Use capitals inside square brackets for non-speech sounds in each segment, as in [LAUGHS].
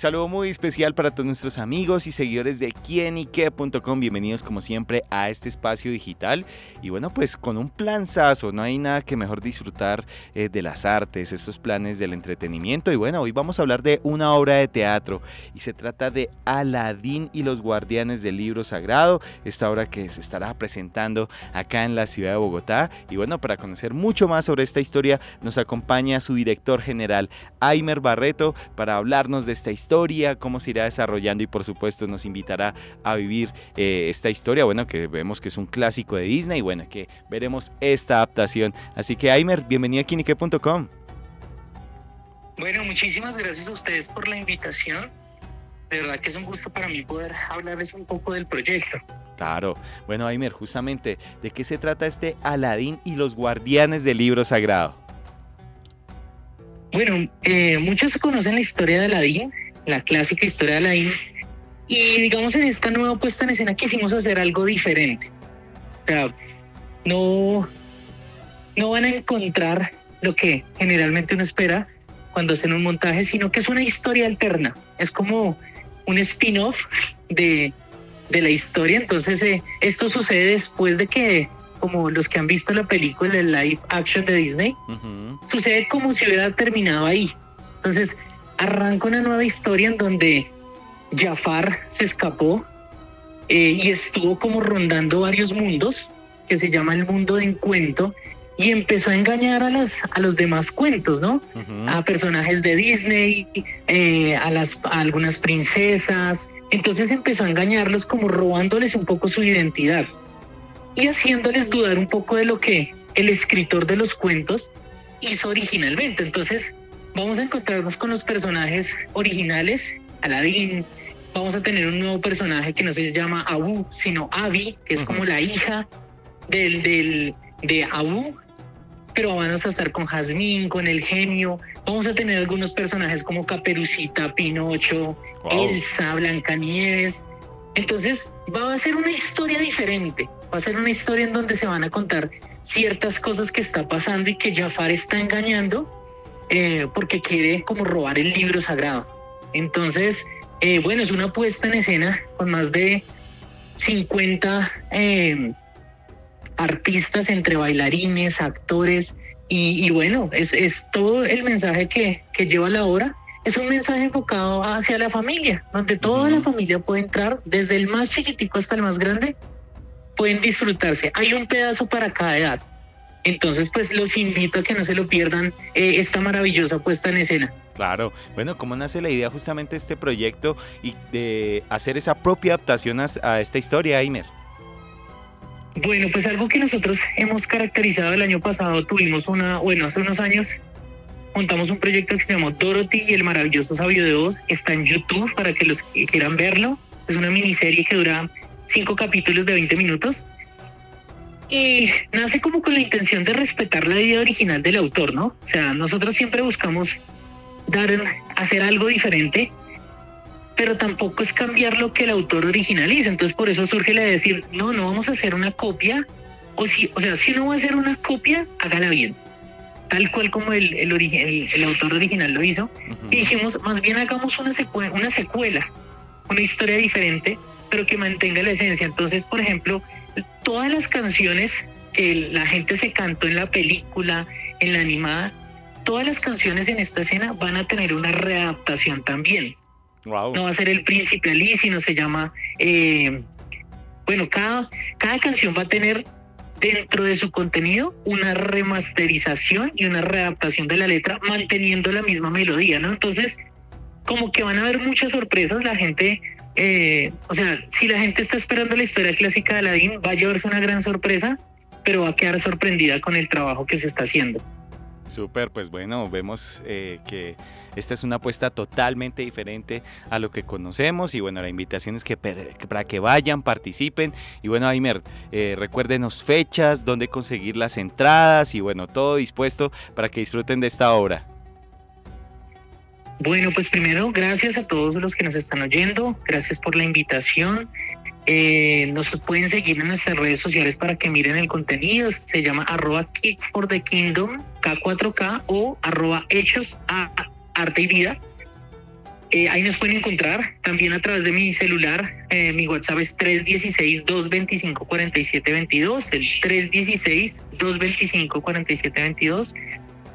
saludo muy especial para todos nuestros amigos y seguidores de quienique.com. Bienvenidos como siempre a este espacio digital. Y bueno, pues con un planzazo, no hay nada que mejor disfrutar eh, de las artes, estos planes del entretenimiento. Y bueno, hoy vamos a hablar de una obra de teatro y se trata de Aladín y los guardianes del libro sagrado, esta obra que se estará presentando acá en la ciudad de Bogotá. Y bueno, para conocer mucho más sobre esta historia, nos acompaña su director general, Aimer Barreto, para hablarnos de esta historia, cómo se irá desarrollando y por supuesto nos invitará a vivir eh, esta historia, bueno, que vemos que es un clásico de Disney y bueno, que veremos esta adaptación. Así que Aimer, bienvenido a Kinique.com. Bueno, muchísimas gracias a ustedes por la invitación. De verdad que es un gusto para mí poder hablarles un poco del proyecto. Claro. Bueno, Aimer, justamente, ¿de qué se trata este Aladín y los guardianes del libro sagrado? Bueno, eh, muchos conocen la historia de Aladdin, la clásica historia de Aladdin, y digamos en esta nueva puesta en escena quisimos hacer algo diferente. O sea, no, no van a encontrar lo que generalmente uno espera cuando hacen un montaje, sino que es una historia alterna. Es como un spin-off de, de, la historia. Entonces, eh, esto sucede después de que como los que han visto la película de live action de Disney, sucede como si hubiera terminado ahí. Entonces, arranca una nueva historia en donde Jafar se escapó eh, y estuvo como rondando varios mundos, que se llama el mundo de encuentro, y empezó a engañar a, las, a los demás cuentos, ¿no? A personajes de Disney, eh, a, las, a algunas princesas. Entonces empezó a engañarlos como robándoles un poco su identidad y haciéndoles dudar un poco de lo que el escritor de los cuentos hizo originalmente. Entonces, vamos a encontrarnos con los personajes originales, Aladdin, vamos a tener un nuevo personaje que no se llama Abu, sino Abi, que es como la hija del, del, de Abu, pero vamos a estar con Jazmín, con el genio, vamos a tener algunos personajes como Caperucita, Pinocho, Elsa, Blancanieves. Entonces, va a ser una historia diferente. Va a ser una historia en donde se van a contar ciertas cosas que está pasando y que Jafar está engañando eh, porque quiere como robar el libro sagrado. Entonces, eh, bueno, es una puesta en escena con más de 50 eh, artistas entre bailarines, actores, y, bueno, es, es, todo el mensaje que, que lleva la obra es un mensaje enfocado hacia la familia, donde toda la familia puede entrar, desde el más chiquitico hasta el más grande, pueden disfrutarse. Hay un pedazo para cada edad. Entonces, pues los invito a que no se lo pierdan eh, esta maravillosa puesta en escena. Claro, bueno, ¿cómo nace la idea justamente de este proyecto y de hacer esa propia adaptación a, esta historia, Aimer? Bueno, pues algo que nosotros hemos caracterizado el año pasado, tuvimos una, bueno, hace unos años montamos un proyecto que se llamó Dorothy y el maravilloso sabio de Oz, está en YouTube para que los que quieran verlo, es una miniserie que dura cinco capítulos de 20 minutos. Y nace como con la intención de respetar la idea original del autor, ¿no? O sea, nosotros siempre buscamos dar, hacer algo diferente, pero tampoco es cambiar lo que el autor originaliza. Entonces, por eso surge la de decir, no, no vamos a hacer una copia, o, si, o sea, si uno va a hacer una copia, hágala bien, tal cual como el, el, el, autor original lo hizo. Y dijimos, más bien hagamos una, una secuela, una historia diferente, pero que mantenga la esencia. Entonces, por ejemplo, todas las canciones que la gente se cantó en la película, en la animada, todas las canciones en esta escena van a tener una readaptación también. No va a ser el príncipe Ali, sino se llama, eh, bueno, cada, cada canción va a tener dentro de su contenido una remasterización y una readaptación de la letra manteniendo la misma melodía, ¿no? Entonces, como que van a haber muchas sorpresas, la gente eh, o sea, si la gente está esperando la historia clásica de Aladdin, va a llevarse una gran sorpresa, pero va a quedar sorprendida con el trabajo que se está haciendo. Súper, pues bueno, vemos eh, que esta es una apuesta totalmente diferente a lo que conocemos y bueno, la invitación es que para que vayan, participen y bueno, Aimer, eh, recuérdenos fechas, dónde conseguir las entradas y bueno, todo dispuesto para que disfruten de esta obra. Bueno, pues primero, gracias a todos los que nos están oyendo, gracias por la invitación. Eh, nos pueden seguir en nuestras redes sociales para que miren el contenido. Se llama arroba Kids for the Kingdom K4K o arroba Hechos a Arte y Vida. Eh, ahí nos pueden encontrar también a través de mi celular. Eh, mi WhatsApp es 316-225-4722, el 316-225-4722.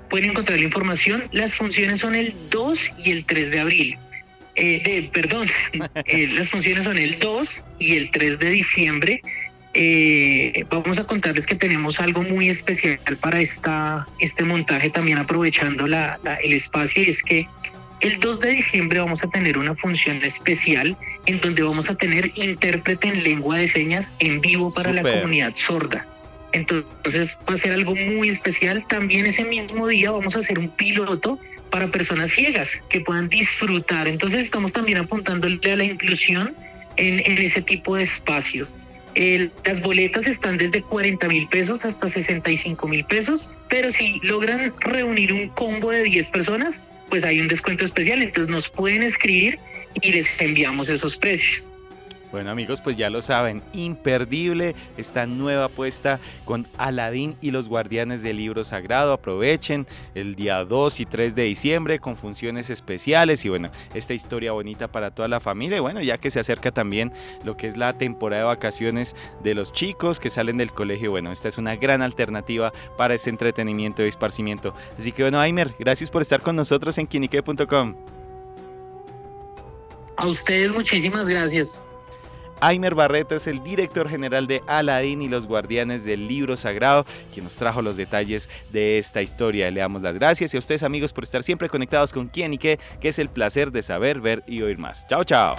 Pueden encontrar la información. Las funciones son el 2 y el 3 de abril. Eh, perdón, [LAUGHS] las funciones son el 2 y el 3 de diciembre. vamos a contarles que tenemos algo muy especial para esta, este montaje, también aprovechando la, el espacio, y es que el 2 de diciembre vamos a tener una función especial en donde vamos a tener intérprete en lengua de señas en vivo para la comunidad sorda. Entonces va a ser algo muy especial. También ese mismo día vamos a hacer un piloto para personas ciegas que puedan disfrutar. Entonces estamos también apuntándole a la inclusión en, ese tipo de espacios. las boletas están desde 40 mil pesos hasta 65 mil pesos, pero si logran reunir un combo de 10 personas, pues hay un descuento especial, entonces nos pueden escribir y les enviamos esos precios. Bueno amigos, pues ya lo saben, imperdible esta nueva apuesta con Aladín y los guardianes del libro sagrado. Aprovechen el día 2 y 3 de diciembre con funciones especiales y bueno, esta historia bonita para toda la familia. Y bueno, ya que se acerca también lo que es la temporada de vacaciones de los chicos que salen del colegio, bueno, esta es una gran alternativa para este entretenimiento y esparcimiento. Así que bueno, Aimer, gracias por estar con nosotros en quinique.com. A ustedes muchísimas gracias. Aimer Barreto es el director general de Aladín y los guardianes del libro sagrado, quien nos trajo los detalles de esta historia. Le damos las gracias y a ustedes amigos por estar siempre conectados con quién y qué, que es el placer de saber, ver y oír más. Chao, chao.